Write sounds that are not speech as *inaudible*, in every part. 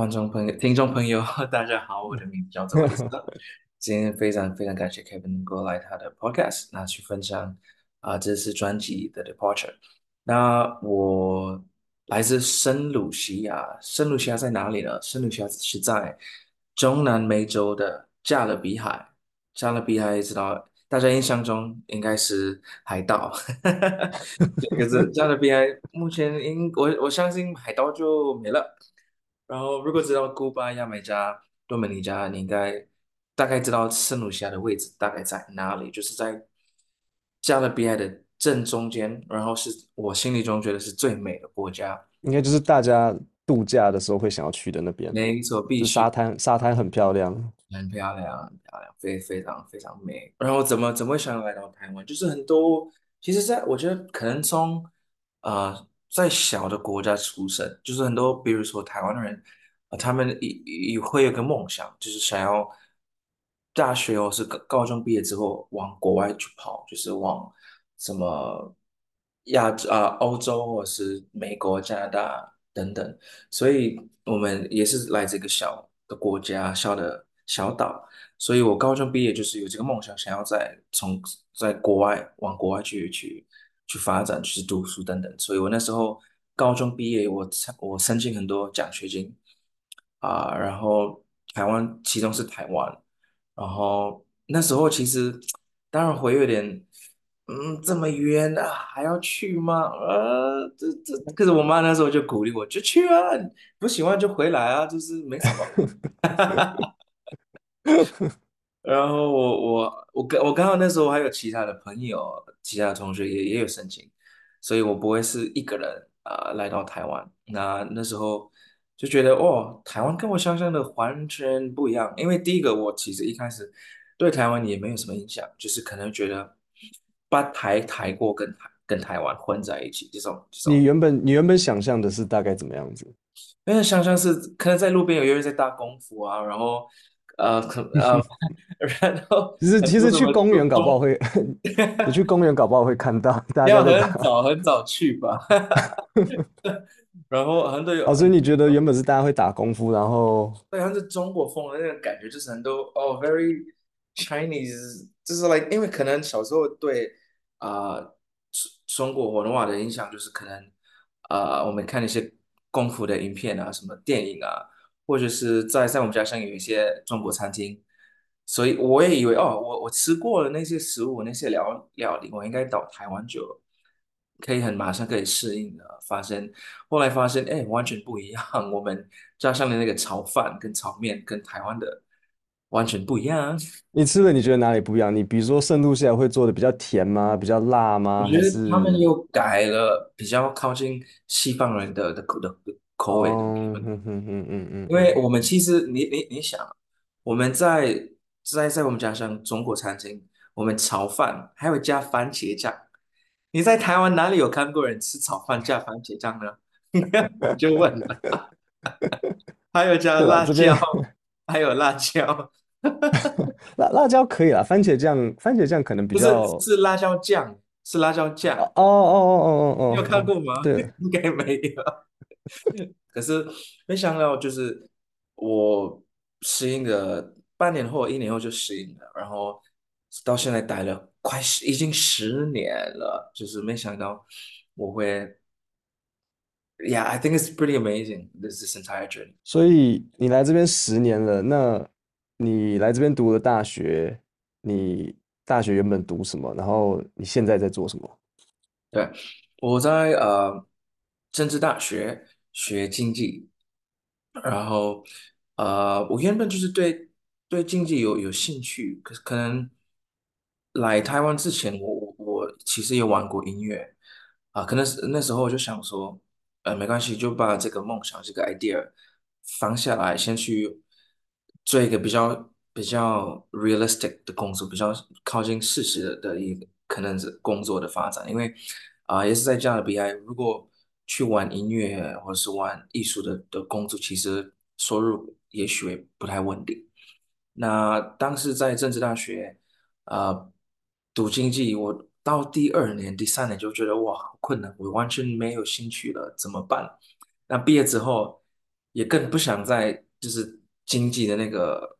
观众朋友、听众朋友，*laughs* 大家好，我的名字叫做。今天非常非常感谢 Kevin 能够来他的 Podcast，那去分享啊、呃，这次专辑的 Departure。那我来自圣卢西亚，圣卢西亚在哪里呢？圣卢西亚是在中南美洲的加勒比海。加勒比海知道，大家印象中应该是海盗，*laughs* 可是加勒比海目前应我我相信海盗就没了。然后如果知道古巴、牙买加、多米尼加，你应该。大概知道圣卢西亚的位置大概在哪里，就是在加勒比海的正中间，然后是我心里中觉得是最美的国家，应该就是大家度假的时候会想要去的那边。没错，必须沙滩，沙滩很漂亮，很漂亮，很漂亮，非非常非常美。然后怎么怎么会想来到台湾？就是很多，其实在我觉得可能从呃在小的国家出生，就是很多，比如说台湾的人，呃，他们也也会有个梦想，就是想要。大学或，是高高中毕业之后往国外去跑，就是往什么亚洲啊、欧洲或是美国、加拿大等等。所以我们也是来自一个小的国家，小的小岛。所以我高中毕业就是有这个梦想，想要在从在国外往国外去去去发展，去读书等等。所以我那时候高中毕业，我我申请很多奖学金啊，然后台湾其中是台湾。然后那时候其实当然会有点，嗯，这么远啊，还要去吗？呃，这这，可是我妈那时候就鼓励我，就去啊，不喜欢就回来啊，就是没什么。*laughs* 然后我我我刚我刚好那时候还有其他的朋友，其他的同学也也有申请，所以我不会是一个人啊，呃，来到台湾。那那时候。就觉得哦，台湾跟我想象的完全不一样。因为第一个，我其实一开始对台湾也没有什么印象，就是可能觉得把台台过跟台跟台湾混在一起这种。这种你原本你原本想象的是大概怎么样子？原本想象是可能在路边有一个人在打功夫啊，然后呃可呃，*laughs* 然后其实其实去公园搞不好会，*laughs* 你去公园搞不好会看到大家。要很早很早去吧。*laughs* 然后很多有，哦，所以你觉得原本是大家会打功夫，然后对，像是中国风的那种感觉，就是很多哦，very Chinese，就是 like，因为可能小时候对啊、呃、中国文化的影响就是可能啊、呃，我们看一些功夫的影片啊，什么电影啊，或者是在在我们家乡有一些中国餐厅，所以我也以为哦，我我吃过了那些食物，那些料料理，我应该到台湾就。可以很马上可以适应的，发现后来发现，哎，完全不一样。我们家乡的那个炒饭跟炒面跟台湾的完全不一样。你吃了，你觉得哪里不一样？你比如说圣露西亚会做的比较甜吗？比较辣吗？我觉得他们又改了，比较靠近西方人的的口味。嗯嗯嗯嗯嗯。因为我们其实你你你想，我们在在在我们家乡中国餐厅，我们炒饭还会加番茄酱。你在台湾哪里有看过人吃炒饭加番茄酱呢？我 *laughs* 就问了，还有加辣椒，还有辣椒，*laughs* 辣辣椒可以啦，番茄酱番茄酱可能比较不是是辣椒酱，是辣椒酱。哦哦哦哦哦，你有看过吗？对，*laughs* 应该没有。*laughs* 可是没想到，就是我适应了半年后，一年后就适应了，然后到现在待了。快十已经十年了，就是没想到我会，Yeah, I think it's pretty amazing this this entire journey。所以你来这边十年了，那你来这边读了大学，你大学原本读什么？然后你现在在做什么？对，我在呃政治大学学经济，然后呃我原本就是对对经济有有兴趣，可可能。来台湾之前，我我我其实也玩过音乐啊，可能是那时候我就想说，呃，没关系，就把这个梦想这个 idea 放下来，先去做一个比较比较 realistic 的工作，比较靠近事实的的一个可能是工作的发展，因为啊，也是在加勒比海，如果去玩音乐或者是玩艺术的的工作，其实收入也许不太稳定。那当时在政治大学啊。读经济，我到第二年、第三年就觉得哇，好困难，我完全没有兴趣了，怎么办？那毕业之后也更不想在就是经济的那个、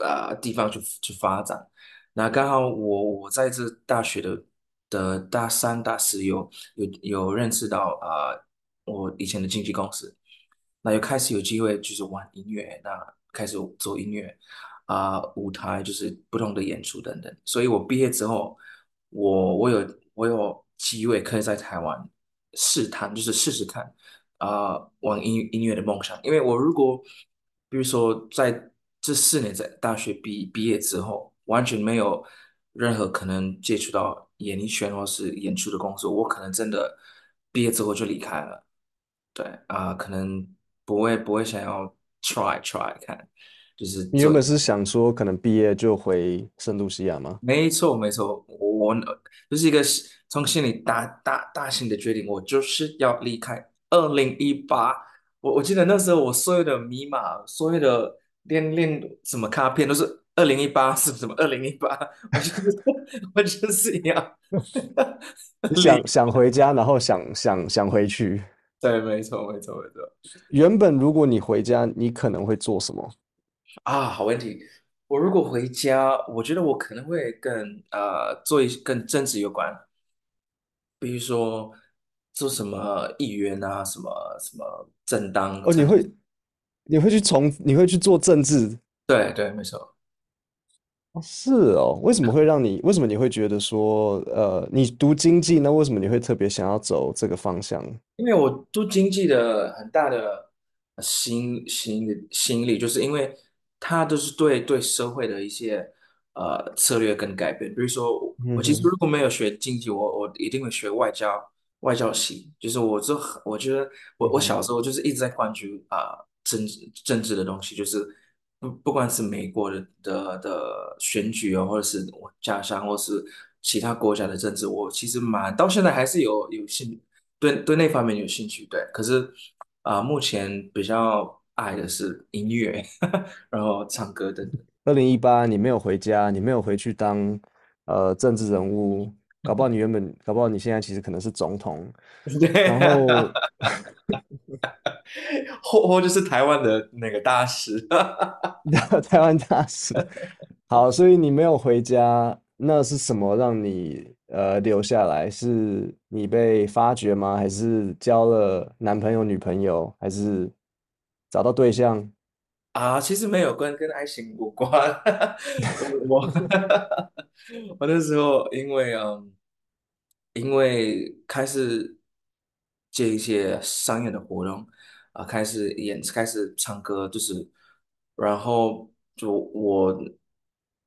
呃、地方去去发展。那刚好我我在这大学的的大三大四有有有认识到啊、我以前的经纪公司，那又开始有机会就是玩音乐，那开始做音乐啊、舞台就是不同的演出等等。所以我毕业之后，我我有我有机会可以在台湾试探，就是试试看啊、玩音音乐的梦想。因为我如果比如说在这四年在大学毕毕业之后，完全没有任何可能接触到演艺圈或是演出的工作，我可能真的毕业之后就离开了。对啊、呃，可能不会不会想要 try try 看，就是你原本是想说可能毕业就回圣露西亚吗？没错没错，我就是一个从心里大大大型的决定，我就是要离开。二零一八，我我记得那时候我所有的密码，所有的练练什么卡片都是。二零一八是什么？二零一八，我就是我就是一样，想想回家，然后想想想回去。对，没错，没错，没错。原本如果你回家，你可能会做什么？啊，好问题。我如果回家，我觉得我可能会跟呃做一些跟政治有关，比如说做什么议员啊，什么什么政党。哦，你会你会去从你会去做政治？对对，没错。是哦，为什么会让你？为什么你会觉得说，呃，你读经济，那为什么你会特别想要走这个方向？因为我读经济的很大的心心心理，就是因为它都是对对社会的一些呃策略跟改变。比如说，我其实如果没有学经济，我我一定会学外交外交系。就是我就我觉得我我小时候就是一直在关注啊、呃、政治政治的东西，就是。不不管是美国的的的选举哦，或者是我家乡，或是其他国家的政治，我其实蛮到现在还是有有兴对对那方面有兴趣。对，可是啊、目前比较爱的是音乐，然后唱歌等等。二零一八，你没有回家，你没有回去当呃政治人物，搞不好你原本，搞不好你现在其实可能是总统。*laughs* 然后。*laughs* 或或就是台湾的那个大使，*laughs* 台湾大使。好，所以你没有回家，那是什么让你呃留下来？是你被发掘吗？还是交了男朋友、女朋友？还是找到对象？啊，其实没有跟跟爱情无关。我我那时候因为嗯，因为开始接一些商业的活动。啊，开始演，开始唱歌，就是，然后就我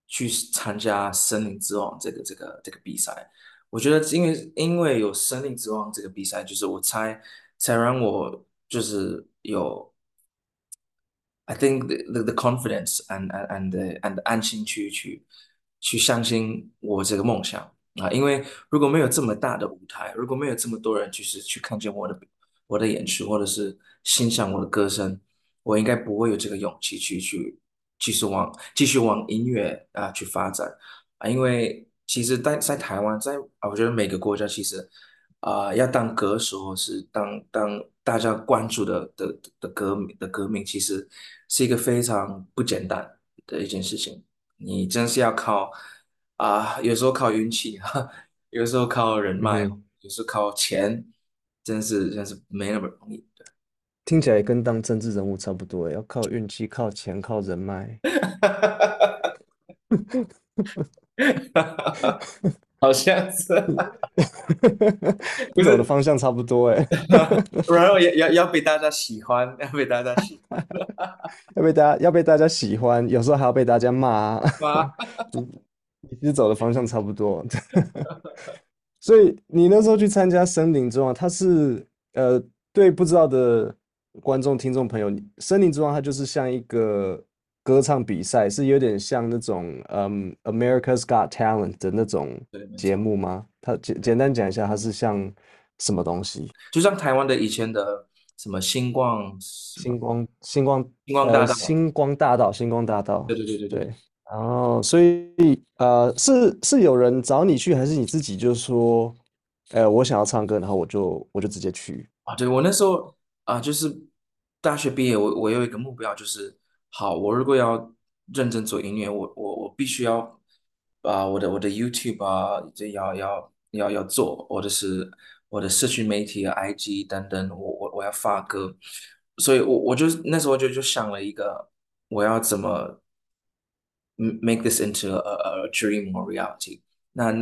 去参加《森林之王》这个这个这个比赛。我觉得，因为因为有《森林之王》这个比赛，就是我才才让我就是有，I think the the confidence and and and and 安心去去去相信我这个梦想啊。因为如果没有这么大的舞台，如果没有这么多人就是去看见我的我的演出，或者是。欣赏我的歌声，我应该不会有这个勇气去去继续往继续往音乐啊去发展啊，因为其实在在台湾，在啊，我觉得每个国家其实啊，要当歌手或是当当大家关注的的的革命的革命，其实是一个非常不简单的一件事情。你真是要靠啊，有时候靠运气，*laughs* 有时候靠人脉，嗯、有时候靠钱，真是真是没那么容易。听起来跟当政治人物差不多，要靠运气、靠钱、靠人脉。*laughs* 好像 *laughs* 是，跟我的方向差不多哎。然后要要要被大家喜欢，要被大家喜欢，要被大家要被大家喜欢，有时候还要被大家骂。其实走的方向差不多。*laughs* 所以你那时候去参加森林之王，它是呃，对不知道的。观众、听众朋友，森林之王它就是像一个歌唱比赛，是有点像那种嗯《America's Got Talent》的那种节目吗？它简简单讲一下，它是像什么东西？就像台湾的以前的什么星光、星光、星光、星光大道、星光大道、星光大道。对对对对对。然后，所以呃，是是有人找你去，还是你自己就说，呃，我想要唱歌，然后我就我就直接去啊？对，我那时候。啊，就是大学毕业，我我有一个目标，就是好，我如果要认真做音乐，我我我必须要把我的我的 YouTube 啊，这要要要要做，或者是我的社群媒体啊，IG 等等，我我我要发歌，所以我我就那时候就就想了一个，我要怎么 make this into a a dream or reality。那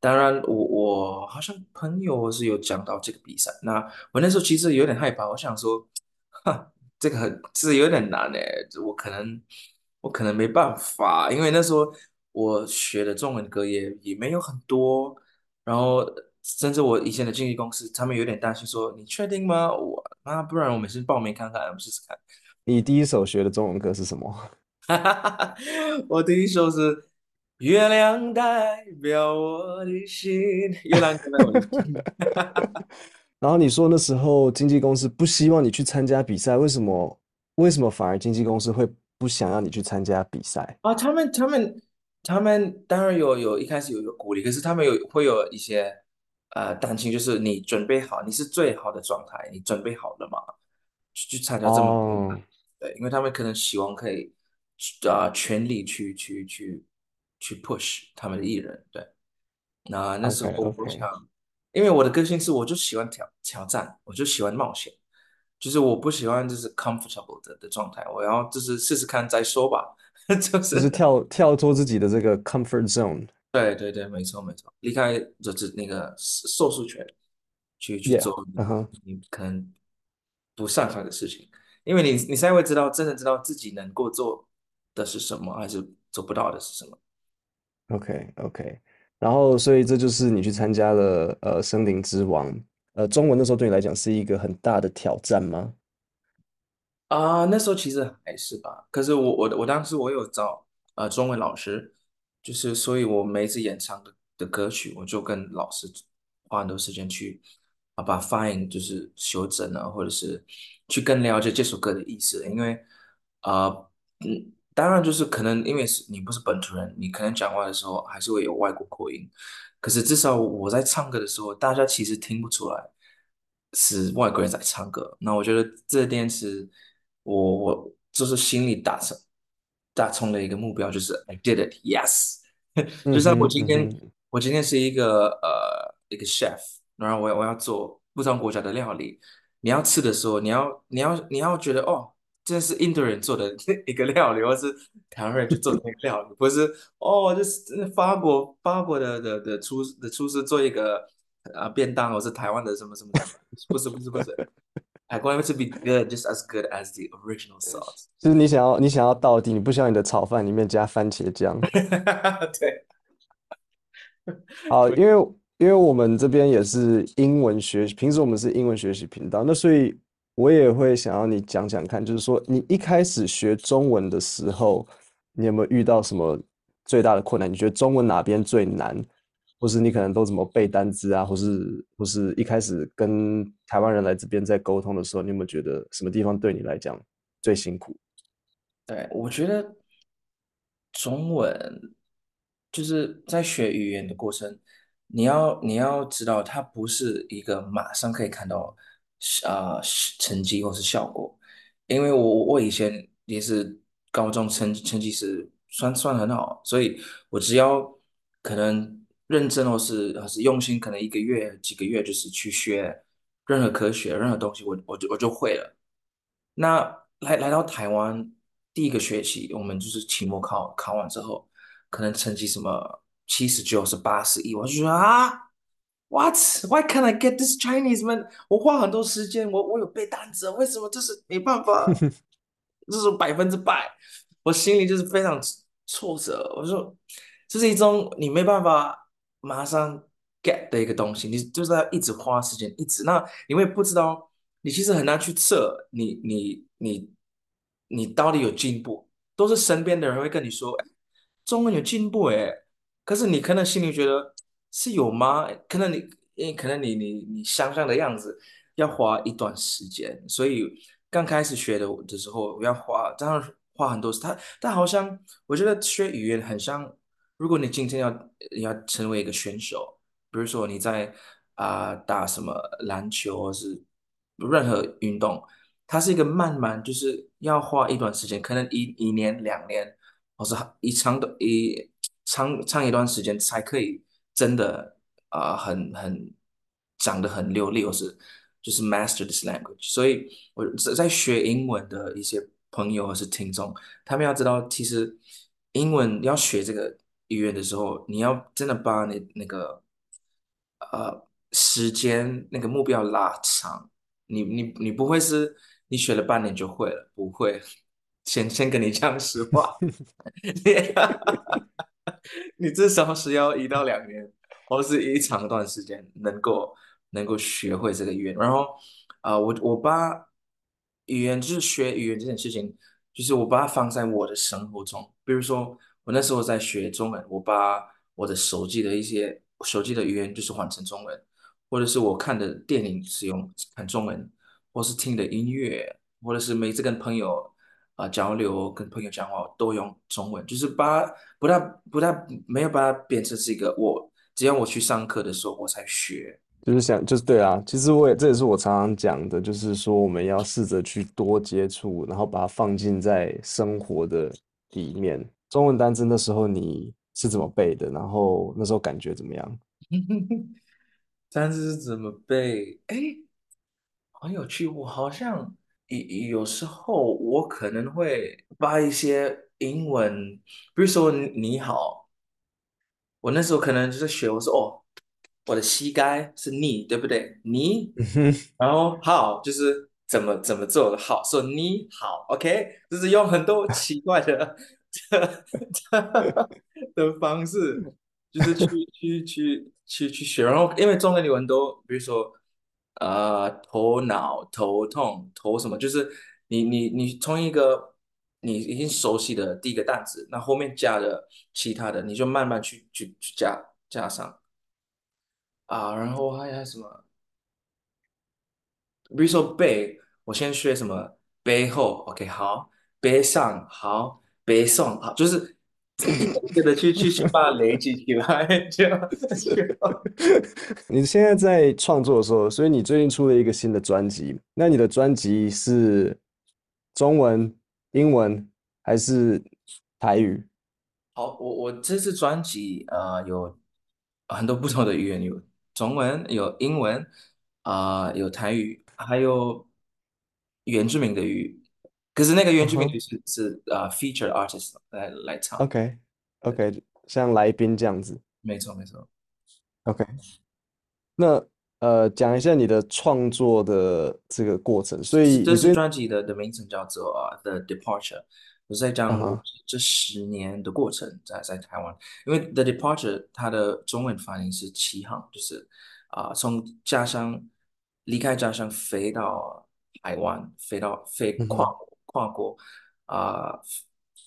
当然我，我好像朋友是有讲到这个比赛，那我那时候其实有点害怕，我想说。哈，这个很是有点难诶，我可能我可能没办法，因为那时候我学的中文歌也也没有很多，然后甚至我以前的经纪公司他们有点担心说，你确定吗？我那，不然我们先报名看看，我们试试看。你第一首学的中文歌是什么？哈哈哈，我第一首是《月亮代表我的心》，月亮代表我的心。然后你说那时候经纪公司不希望你去参加比赛，为什么？为什么反而经纪公司会不想让你去参加比赛啊？他们他们他们当然有有一开始有有鼓励，可是他们有会有一些呃担心，就是你准备好，你是最好的状态，你准备好了吗？去去参加这么多，对，因为他们可能希望可以啊、呃、全力去去去去 push 他们的艺人，对。那那时候我不想。Okay, okay. 因为我的个性是，我就喜欢挑挑战，我就喜欢冒险，就是我不喜欢就是 comfortable 的的状态，我要就是试试看再说吧，*laughs* 就是就是跳跳脱自己的这个 comfort zone。对对对，没错没错，离开就是那个受术权，去去做你可能不擅长的事情，因为你你才会知道真的知道自己能够做的是什么，还是做不到的是什么。OK OK。然后，所以这就是你去参加了呃《森林之王》呃，中文那时候对你来讲是一个很大的挑战吗？啊、呃，那时候其实还是吧。可是我我我当时我有找呃中文老师，就是所以我每次演唱的的歌曲，我就跟老师花很多时间去啊把发音就是修正啊，或者是去更了解这首歌的意思，因为啊嗯。当然，就是可能因为是你不是本土人，你可能讲话的时候还是会有外国口音。可是至少我在唱歌的时候，大家其实听不出来是外国人在唱歌。那我觉得这点是我我就是心里打成打从的一个目标，就是 I did it, yes。*laughs* 就像我今天，我今天是一个呃一个 chef，然后我我要做不同国家的料理。你要吃的时候，你要你要你要觉得哦。这是印度人做的 *laughs* 一个料理，或是台湾人去做的那个料理，不是哦，就是法国法国的的的厨的厨师做一个啊便当，或是台湾的什么什么，不是不是不是，I want it to be good, just as good as the original sauce。就是你想要你想要到底，你不想要你的炒饭里面加番茄酱。*laughs* 对，好，因为因为我们这边也是英文学习，平时我们是英文学习频道，那所以。我也会想要你讲讲看，就是说你一开始学中文的时候，你有没有遇到什么最大的困难？你觉得中文哪边最难，或是你可能都怎么背单词啊，或是或是一开始跟台湾人来这边在沟通的时候，你有没有觉得什么地方对你来讲最辛苦？对，我觉得中文就是在学语言的过程，你要你要知道，它不是一个马上可以看到。啊、呃，成绩或是效果，因为我我以前也是高中成成绩是算算很好，所以我只要可能认真或是或是用心，可能一个月几个月就是去学任何科学任何东西，我我就我就会了。那来来到台湾第一个学期，我们就是期末考考完之后，可能成绩什么七十九是八十一，我就说啊。What? Why can't I get this Chinese man？我花很多时间，我我有背单词，为什么就是没办法？*laughs* 这是百分之百，我心里就是非常挫折。我说，这是一种你没办法马上 get 的一个东西，你就是要一直花时间，一直。那你会不知道，你其实很难去测你你你你到底有进步，都是身边的人会跟你说，哎，中文有进步哎，可是你可能心里觉得。是有吗？可能你，因为可能你你你想象的样子要花一段时间，所以刚开始学的的时候要花，当然花很多时。他但好像我觉得学语言很像，如果你今天要要成为一个选手，比如说你在啊、打什么篮球或是任何运动，它是一个慢慢，就是要花一段时间，可能一一年两年，或是一长的一长长一段时间才可以真的啊、呃，很很讲得很流利，或是就是 master this language。所以我在学英文的一些朋友或是听众，他们要知道，其实英文要学这个语言的时候，你要真的把你那个呃时间那个目标拉长，你你你不会是。你学了半年就会了？不会，先先跟你讲实话，*laughs* *laughs* 你至少是要一到两年，或是一长段时间能够能够学会这个语言。然后，啊、我我把语言就是学语言这件事情，就是我把它放在我的生活中。比如说，我那时候在学中文，我把我的手机的一些手机的语言就是换成中文，或者是我看的电影使用看中文。或是听的音乐，或者是每次跟朋友啊、呃、交流，跟朋友讲话都用中文，就是把不太不太没有把它变成是一个我，只要我去上课的时候我才学，就是想就是对啊，其实我也这也是我常常讲的，就是说我们要试着去多接触，然后把它放进在生活的里面。中文单词那时候你是怎么背的？然后那时候感觉怎么样？*laughs* 单词是怎么背？哎。很有趣，我好像有有时候我可能会发一些英文，比如说你好，我那时候可能就是学，我说哦，我的膝盖是 knee，对不对？knee，然后好就是怎么怎么做的好，说你好，OK，就是用很多奇怪的的方式，就是去去去去去学，然后因为中文里很多，比如说。呃，头脑头痛头什么，就是你你你从一个你已经熟悉的第一个单词，那后面加的其他的，你就慢慢去去去加加上啊，然后还有什么？比如说背，我先学什么背后，OK，好，背上好，背上好，就是。这个去去去把它累积起来，*laughs* 这样。*laughs* 你现在在创作的时候，所以你最近出了一个新的专辑。那你的专辑是中文、英文还是台语？好，我我这次专辑呃有很多不同的语言，有中文、有英文啊、呃，有台语，还有原住民的语。可是那个原住民是、uh. 是呃、uh, feature artist 来来唱，OK OK，像来宾这样子，没错没错，OK。那呃讲一下你的创作的这个过程，所以这是专辑的的名称叫做、uh, The Departure，我在讲、uh. 这十年的过程在在台湾，因为 The Departure 它的中文翻译是起航，就是啊、呃、从家乡离开家乡飞到台湾，飞到飞跨。Uh. 跨国啊、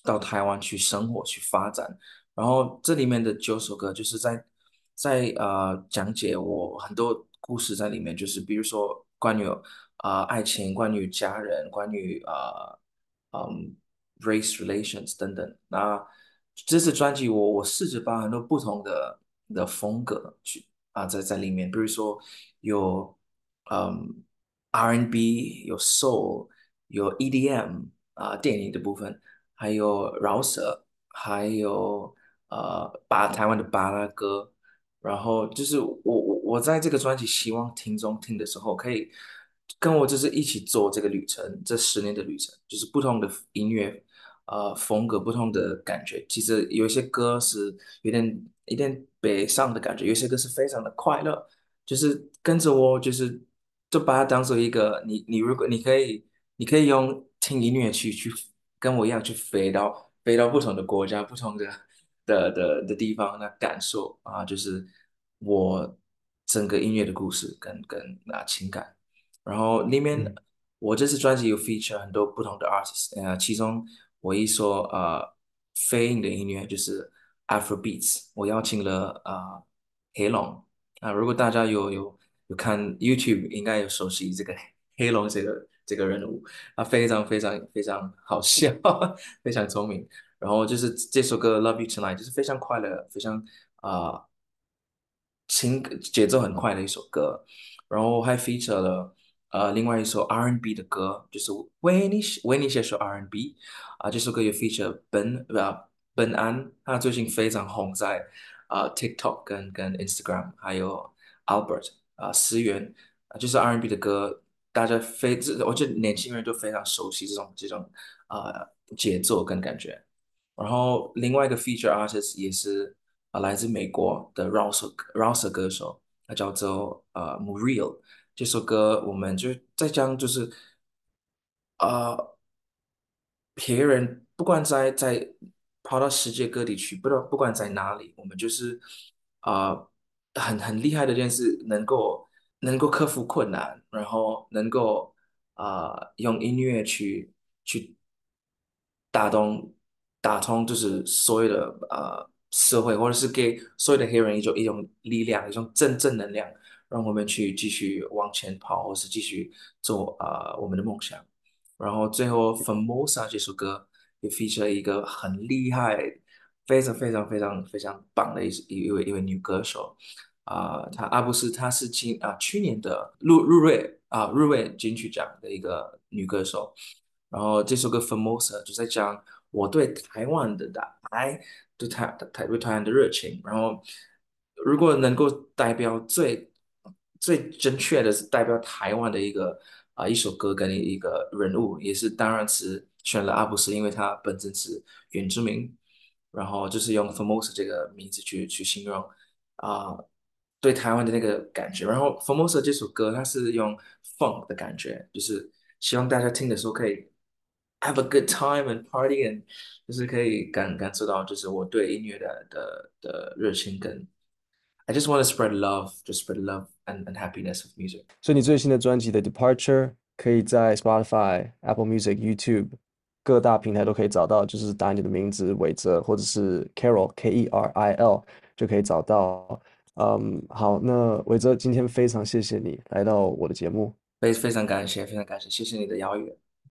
到台湾去生活去发展，然后这里面的九首歌就是在在呃讲解我很多故事在里面，就是比如说关于啊、爱情，关于家人，关于啊嗯、race relations 等等。那这次专辑我我试着把很多不同的的风格去啊、在在里面，比如说有嗯 R&B，有 Soul。有 EDM 啊、电影的部分，还有饶舌，还有呃，把台湾的巴拉歌，然后就是我我我在这个专辑，希望听众听的时候，可以跟我就是一起做这个旅程，这十年的旅程，就是不同的音乐呃风格，不同的感觉。其实有一些歌是有点有点悲伤的感觉，有些歌是非常的快乐，就是跟着我，就是就把它当做一个你你如果你可以。你可以用听音乐去去跟我一样去飞到飞到不同的国家、不同的的的的地方，那感受啊，就是我整个音乐的故事跟跟啊情感。然后里面、嗯、我这次专辑有 feature 很多不同的 artist，呃，其中我一说呃非英的音乐就是 Afro Beats，我邀请了啊黑龙啊，如果大家有有有看 YouTube，应该有熟悉这个 *laughs* 黑龙这个。这个人物，他非常非常非常好笑，*laughs* 非常聪明。然后就是这首歌《Love You Tonight》，就是非常快乐，非常啊情节奏很快的一首歌。然后还 feature 了呃，另外一首 R&B 的歌，就是为你为你写首 R&B 啊，这首歌也 feature 本呃本安，他最近非常红在啊、呃、TikTok 跟跟 Instagram，还有 Albert 啊、呃、思源啊，就是 R&B 的歌，大家非这我觉得年轻人都非常熟悉这种这种呃节奏跟感觉。然后另外一个 feature artist 也是啊、呃、来自美国的饶舌饶舌歌手，他叫做呃 Muriel。这首歌我们就在讲，就是呃，别人不管在在跑到世界各地去，不知道不管在哪里，我们就是啊、呃、很很厉害的一件事，能够能够克服困难，然后能够啊、用音乐去去打动打通，就是所有的呃社会，或者是给所有的黑人一种一种力量，一种正正能量。让我们去继续往前跑，或是继续做啊、我们的梦想。然后最后《Famosa》这首歌也 feature 一个很厉害、非常非常非常非常棒的一一位一位女歌手啊，她阿布斯，她是今啊去年的入入围啊入围金曲奖的一个女歌手。然后这首歌《Famosa》就在讲我对台湾的爱，对台台对台湾的热情。然后如果能够代表最最正确的是代表台湾的一个啊、一首歌跟一个人物，也是当然是选了阿布斯，因为他本身是原住民，然后就是用 Famosa 这个名字去去形容啊、对台湾的那个感觉。然后 Famosa 这首歌它是用 funk 的感觉，就是希望大家听的时候可以 have a good time and party and 就是可以感感受到就是我对音乐的的的热情跟。I just want to spread love, just spread love and and happiness with music. 所以你最新的专辑的 Departure 可以在 Spotify、Apple Music、YouTube 各大平台都可以找到，就是打你的名字韦泽或者是 Keril K E R I L 就可以找到。 嗯，好，那伟哲今天非常谢谢你来到我的节目，非非常感谢，非常感谢，谢谢你的邀约。